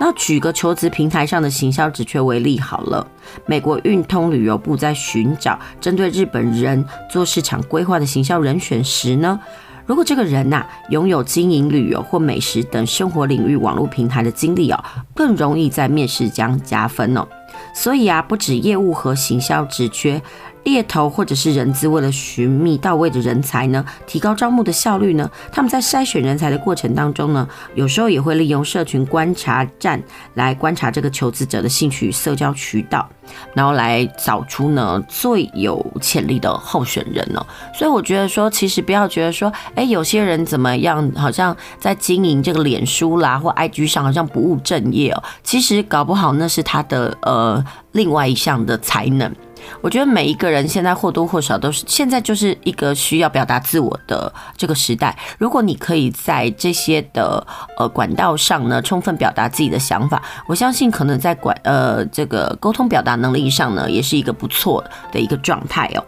那举个求职平台上的行销职缺为例好了，美国运通旅游部在寻找针对日本人做市场规划的行销人选时呢，如果这个人呐、拥有经营旅游或美食等生活领域网络平台的经历哦，更容易在面试将加分哦。所以啊，不止业务和行销直缺。猎头或者是人资为了寻觅到位的人才呢，提高招募的效率呢，他们在筛选人才的过程当中呢，有时候也会利用社群观察站来观察这个求职者的兴趣与社交渠道，然后来找出呢最有潜力的候选人呢。所以我觉得说，其实不要觉得说，哎，有些人怎么样，好像在经营这个脸书啦或 IG 上好像不务正业哦，其实搞不好那是他的呃另外一项的才能。我觉得每一个人现在或多或少都是现在就是一个需要表达自我的这个时代。如果你可以在这些的呃管道上呢，充分表达自己的想法，我相信可能在管呃这个沟通表达能力上呢，也是一个不错的一个状态哦。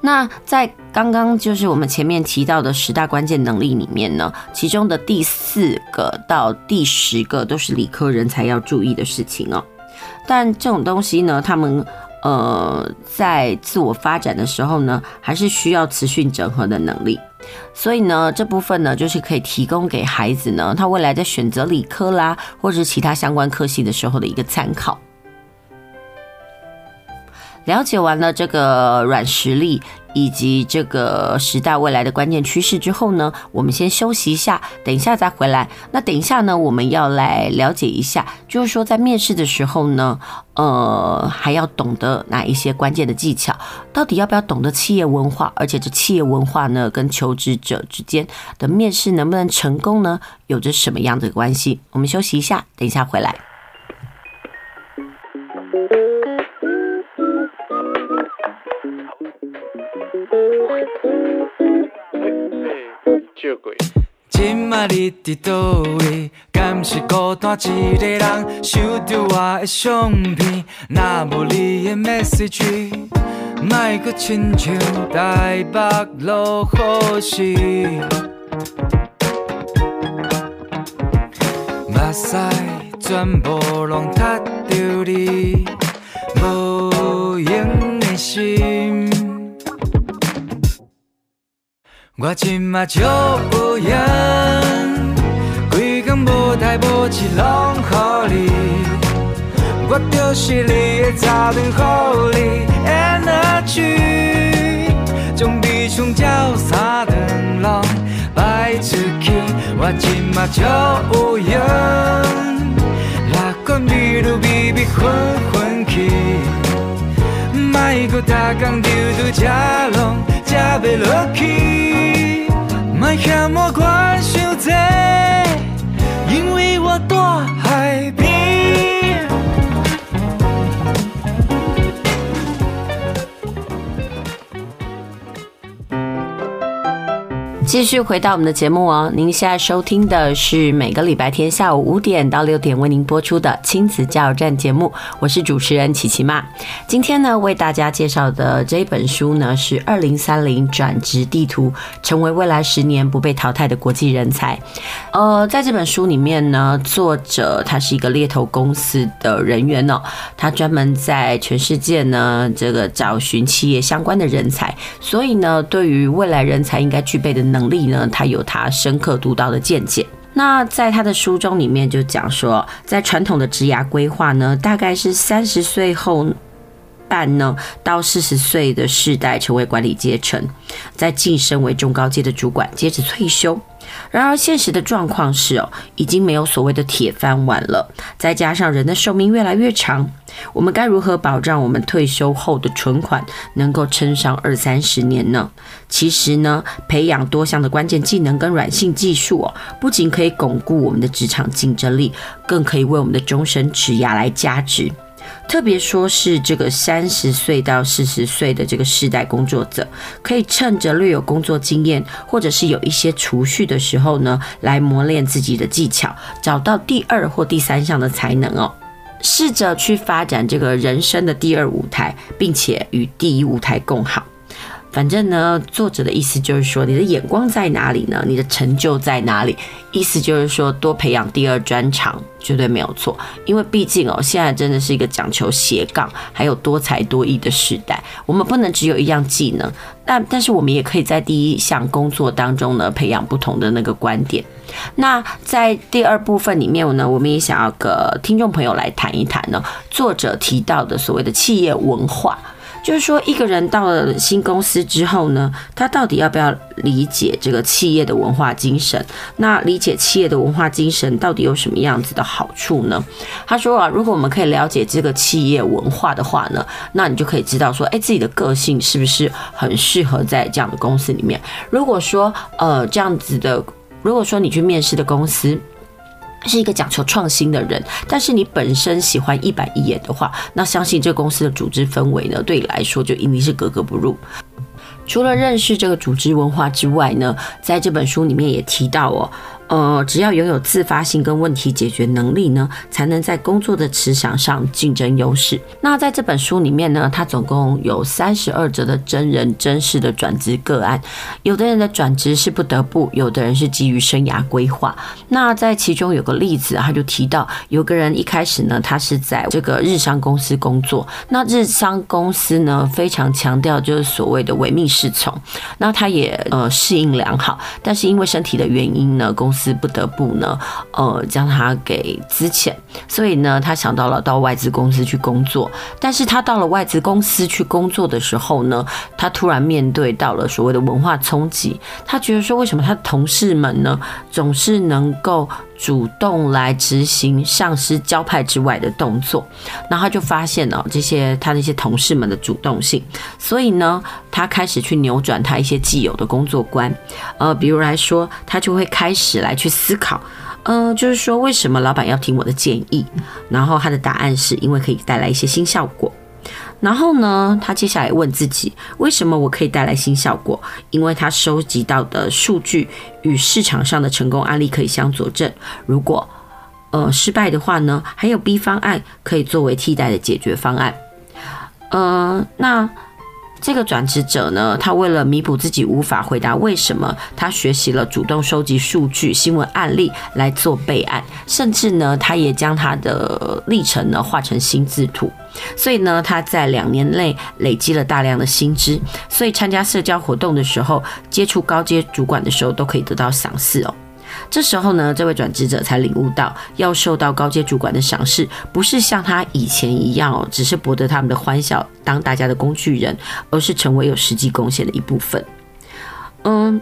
那在刚刚就是我们前面提到的十大关键能力里面呢，其中的第四个到第十个都是理科人才要注意的事情哦。但这种东西呢，他们。呃，在自我发展的时候呢，还是需要持续整合的能力。所以呢，这部分呢，就是可以提供给孩子呢，他未来在选择理科啦，或者是其他相关科系的时候的一个参考。了解完了这个软实力。以及这个时代未来的关键趋势之后呢，我们先休息一下，等一下再回来。那等一下呢，我们要来了解一下，就是说在面试的时候呢，呃，还要懂得哪一些关键的技巧？到底要不要懂得企业文化？而且这企业文化呢，跟求职者之间的面试能不能成功呢？有着什么样的关系？我们休息一下，等一下回来。今仔日伫倒位？敢是孤单一个人？收着我的相片，若无你的 message，莫阁亲像台北落雨时，目屎全部拢擦着你无用的心。我今嘛就不用，规工无代无志拢予你，我就是你的早灯，予你 energy，将悲伤照三顿拢摆出去。我今嘛就不用，乐观比如比比混混去，莫阁逐工丢丢吃拢吃袂落去。莫嫌我管伤济，因为我住海边。继续回到我们的节目哦，您现在收听的是每个礼拜天下午五点到六点为您播出的亲子加油站节目，我是主持人琪琪妈。今天呢，为大家介绍的这一本书呢是《二零三零转职地图》，成为未来十年不被淘汰的国际人才。呃，在这本书里面呢，作者他是一个猎头公司的人员哦，他专门在全世界呢这个找寻企业相关的人才，所以呢，对于未来人才应该具备的能能力呢，他有他深刻独到的见解。那在他的书中里面就讲说，在传统的职涯规划呢，大概是三十岁后半呢到四十岁的世代成为管理阶层，再晋升为中高阶的主管，接着退休。然而，现实的状况是哦，已经没有所谓的铁饭碗了。再加上人的寿命越来越长，我们该如何保障我们退休后的存款能够撑上二三十年呢？其实呢，培养多项的关键技能跟软性技术哦，不仅可以巩固我们的职场竞争力，更可以为我们的终身职涯来加值。特别说是这个三十岁到四十岁的这个世代工作者，可以趁着略有工作经验，或者是有一些储蓄的时候呢，来磨练自己的技巧，找到第二或第三项的才能哦，试着去发展这个人生的第二舞台，并且与第一舞台共好。反正呢，作者的意思就是说，你的眼光在哪里呢？你的成就在哪里？意思就是说，多培养第二专长，绝对没有错。因为毕竟哦，现在真的是一个讲求斜杠，还有多才多艺的时代。我们不能只有一样技能，但但是我们也可以在第一项工作当中呢，培养不同的那个观点。那在第二部分里面呢，我们也想要跟听众朋友来谈一谈呢，作者提到的所谓的企业文化。就是说，一个人到了新公司之后呢，他到底要不要理解这个企业的文化精神？那理解企业的文化精神到底有什么样子的好处呢？他说啊，如果我们可以了解这个企业文化的话呢，那你就可以知道说，哎，自己的个性是不是很适合在这样的公司里面？如果说呃这样子的，如果说你去面试的公司。是一个讲求创新的人，但是你本身喜欢一板一眼的话，那相信这公司的组织氛围呢，对你来说就一定是格格不入。除了认识这个组织文化之外呢，在这本书里面也提到哦。呃，只要拥有自发性跟问题解决能力呢，才能在工作的职场上竞争优势。那在这本书里面呢，它总共有三十二则的真人真事的转职个案。有的人的转职是不得不，有的人是基于生涯规划。那在其中有个例子，他就提到有个人一开始呢，他是在这个日商公司工作。那日商公司呢，非常强调就是所谓的唯命是从。那他也呃适应良好，但是因为身体的原因呢，公不得不呢，呃，将他给资遣，所以呢，他想到了到外资公司去工作。但是他到了外资公司去工作的时候呢，他突然面对到了所谓的文化冲击。他觉得说，为什么他的同事们呢，总是能够主动来执行上司交派之外的动作？然后他就发现了这些他那些同事们的主动性，所以呢，他开始去扭转他一些既有的工作观。呃，比如来说，他就会开始来去思考，呃，就是说为什么老板要听我的建议？然后他的答案是因为可以带来一些新效果。然后呢，他接下来问自己，为什么我可以带来新效果？因为他收集到的数据与市场上的成功案例可以相佐证。如果呃失败的话呢，还有 B 方案可以作为替代的解决方案。呃，那。这个转职者呢，他为了弥补自己无法回答为什么，他学习了主动收集数据、新闻案例来做备案，甚至呢，他也将他的历程呢画成心智图。所以呢，他在两年内累积了大量的薪资，所以参加社交活动的时候，接触高阶主管的时候，都可以得到赏识哦。这时候呢，这位转职者才领悟到，要受到高阶主管的赏识，不是像他以前一样，只是博得他们的欢笑，当大家的工具人，而是成为有实际贡献的一部分。嗯。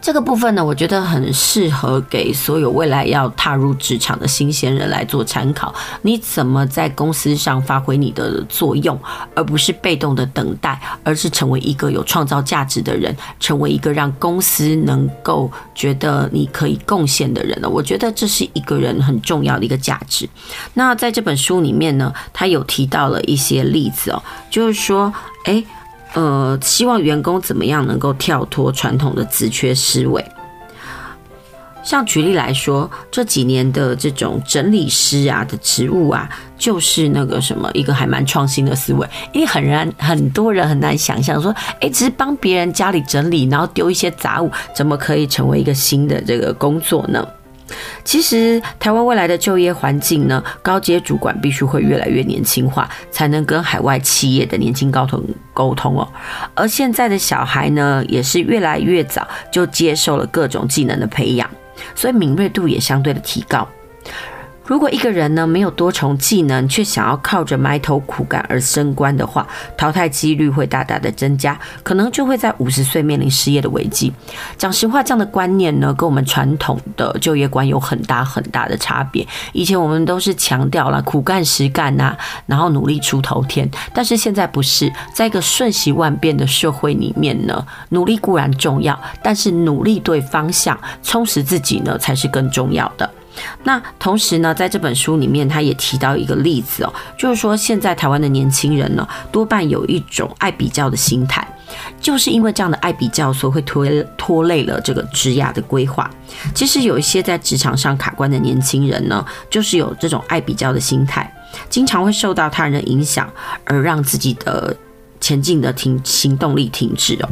这个部分呢，我觉得很适合给所有未来要踏入职场的新鲜人来做参考。你怎么在公司上发挥你的作用，而不是被动的等待，而是成为一个有创造价值的人，成为一个让公司能够觉得你可以贡献的人呢？我觉得这是一个人很重要的一个价值。那在这本书里面呢，他有提到了一些例子哦，就是说，诶。呃，希望员工怎么样能够跳脱传统的职缺思维。像举例来说，这几年的这种整理师啊的职务啊，就是那个什么一个还蛮创新的思维，因为很难很多人很难想象说，哎，只是帮别人家里整理，然后丢一些杂物，怎么可以成为一个新的这个工作呢？其实，台湾未来的就业环境呢，高阶主管必须会越来越年轻化，才能跟海外企业的年轻高层沟通哦。而现在的小孩呢，也是越来越早就接受了各种技能的培养。所以敏锐度也相对的提高。如果一个人呢，没有多重技能，却想要靠着埋头苦干而升官的话，淘汰几率会大大的增加，可能就会在五十岁面临失业的危机。讲实话，这样的观念呢，跟我们传统的就业观有很大很大的差别。以前我们都是强调了苦干实干呐，然后努力出头天，但是现在不是，在一个瞬息万变的社会里面呢，努力固然重要，但是努力对方向，充实自己呢，才是更重要的。那同时呢，在这本书里面，他也提到一个例子哦，就是说现在台湾的年轻人呢，多半有一种爱比较的心态，就是因为这样的爱比较，所以会拖拖累了这个职涯的规划。其实有一些在职场上卡关的年轻人呢，就是有这种爱比较的心态，经常会受到他人的影响，而让自己的前进的停行动力停滞哦。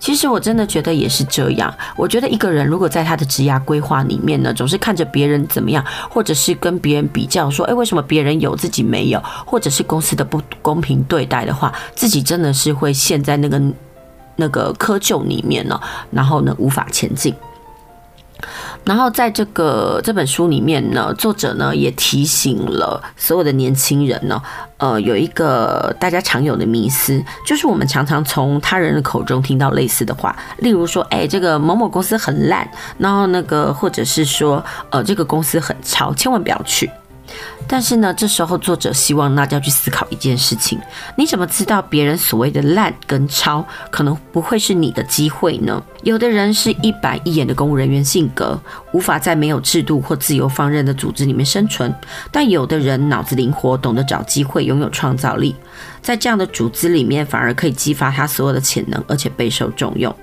其实我真的觉得也是这样。我觉得一个人如果在他的职涯规划里面呢，总是看着别人怎么样，或者是跟别人比较，说，哎，为什么别人有自己没有，或者是公司的不公平对待的话，自己真的是会陷在那个那个窠臼里面呢，然后呢，无法前进。然后在这个这本书里面呢，作者呢也提醒了所有的年轻人呢，呃，有一个大家常有的迷思，就是我们常常从他人的口中听到类似的话，例如说，哎，这个某某公司很烂，然后那个或者是说，呃，这个公司很超，千万不要去。但是呢，这时候作者希望大家去思考一件事情：你怎么知道别人所谓的烂跟超可能不会是你的机会呢？有的人是一板一眼的公务人员性格，无法在没有制度或自由放任的组织里面生存；但有的人脑子灵活，懂得找机会，拥有创造力。在这样的组织里面，反而可以激发他所有的潜能，而且备受重用。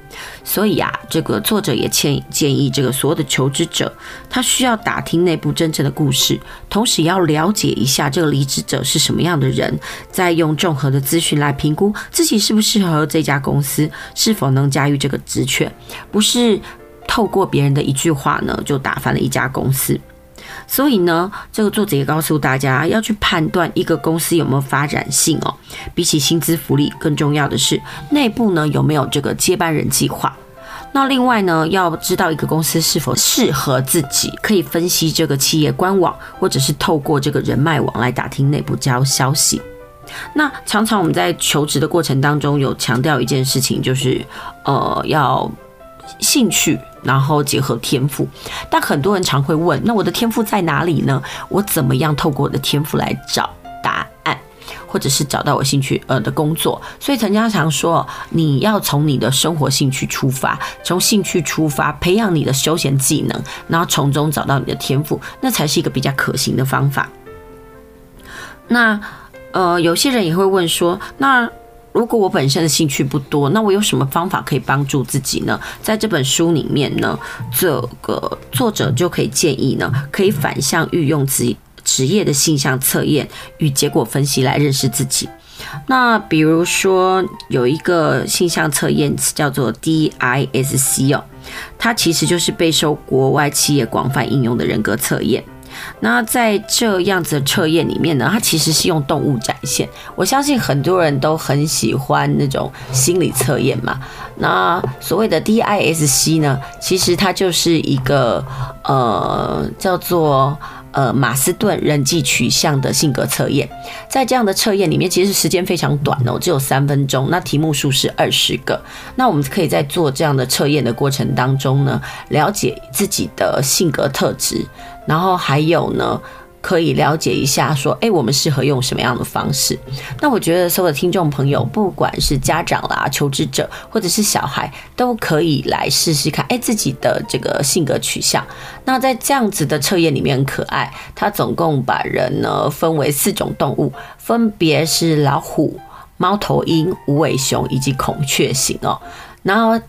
所以啊，这个作者也建建议这个所有的求职者，他需要打听内部真正的故事，同时也要了解一下这个离职者是什么样的人，再用综合的资讯来评估自己适不适合这家公司，是否能驾驭这个职权，不是透过别人的一句话呢，就打翻了一家公司。所以呢，这个作者也告诉大家，要去判断一个公司有没有发展性哦。比起薪资福利，更重要的是内部呢有没有这个接班人计划。那另外呢，要知道一个公司是否适合自己，可以分析这个企业官网，或者是透过这个人脉网来打听内部交消息。那常常我们在求职的过程当中有强调一件事情，就是呃要兴趣。然后结合天赋，但很多人常会问：那我的天赋在哪里呢？我怎么样透过我的天赋来找答案，或者是找到我兴趣呃的工作？所以陈家常说，你要从你的生活兴趣出发，从兴趣出发培养你的休闲技能，然后从中找到你的天赋，那才是一个比较可行的方法。那呃，有些人也会问说，那。如果我本身的兴趣不多，那我有什么方法可以帮助自己呢？在这本书里面呢，这个作者就可以建议呢，可以反向运用职职业的性向测验与结果分析来认识自己。那比如说有一个性向测验叫做 DISC 哦，它其实就是备受国外企业广泛应用的人格测验。那在这样子的测验里面呢，它其实是用动物展现。我相信很多人都很喜欢那种心理测验嘛。那所谓的 DISC 呢，其实它就是一个呃叫做呃马斯顿人际取向的性格测验。在这样的测验里面，其实时间非常短哦，只有三分钟。那题目数是二十个。那我们可以在做这样的测验的过程当中呢，了解自己的性格特质。然后还有呢，可以了解一下，说，哎，我们适合用什么样的方式？那我觉得所有的听众朋友，不管是家长啦、求职者，或者是小孩，都可以来试试看，哎，自己的这个性格取向。那在这样子的测验里面很可爱，它总共把人呢分为四种动物，分别是老虎、猫头鹰、无尾熊以及孔雀型哦。然后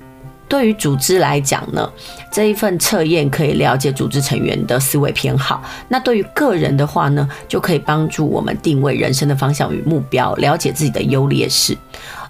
对于组织来讲呢，这一份测验可以了解组织成员的思维偏好。那对于个人的话呢，就可以帮助我们定位人生的方向与目标，了解自己的优劣势。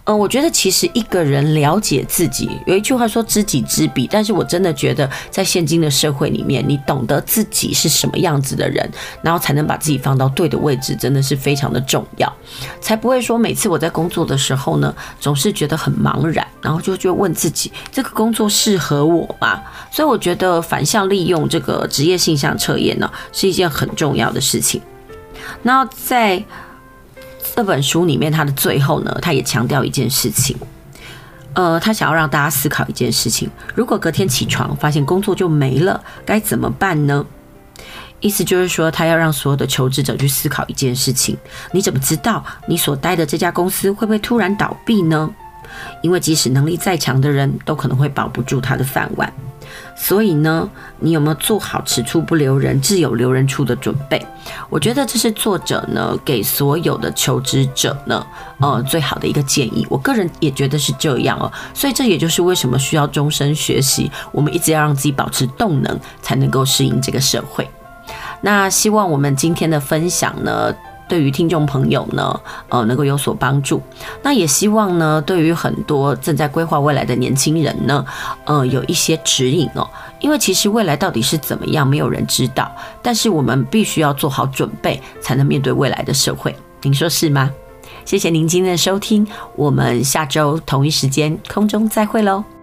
嗯，我觉得其实一个人了解自己，有一句话说知己知彼，但是我真的觉得在现今的社会里面，你懂得自己是什么样子的人，然后才能把自己放到对的位置，真的是非常的重要，才不会说每次我在工作的时候呢，总是觉得很茫然，然后就就问自己这个工作适合我吗？所以我觉得反向利用这个职业性向测验呢，是一件很重要的事情。那在这本书里面，他的最后呢，他也强调一件事情，呃，他想要让大家思考一件事情：如果隔天起床发现工作就没了，该怎么办呢？意思就是说，他要让所有的求职者去思考一件事情：你怎么知道你所待的这家公司会不会突然倒闭呢？因为即使能力再强的人，都可能会保不住他的饭碗。所以呢，你有没有做好“此处不留人，自有留人处”的准备？我觉得这是作者呢给所有的求职者呢，呃，最好的一个建议。我个人也觉得是这样哦。所以这也就是为什么需要终身学习，我们一直要让自己保持动能，才能够适应这个社会。那希望我们今天的分享呢，对于听众朋友呢，呃，能够有所帮助。那也希望呢，对于很多正在规划未来的年轻人呢，呃，有一些指引哦。因为其实未来到底是怎么样，没有人知道。但是我们必须要做好准备，才能面对未来的社会。您说是吗？谢谢您今天的收听，我们下周同一时间空中再会喽。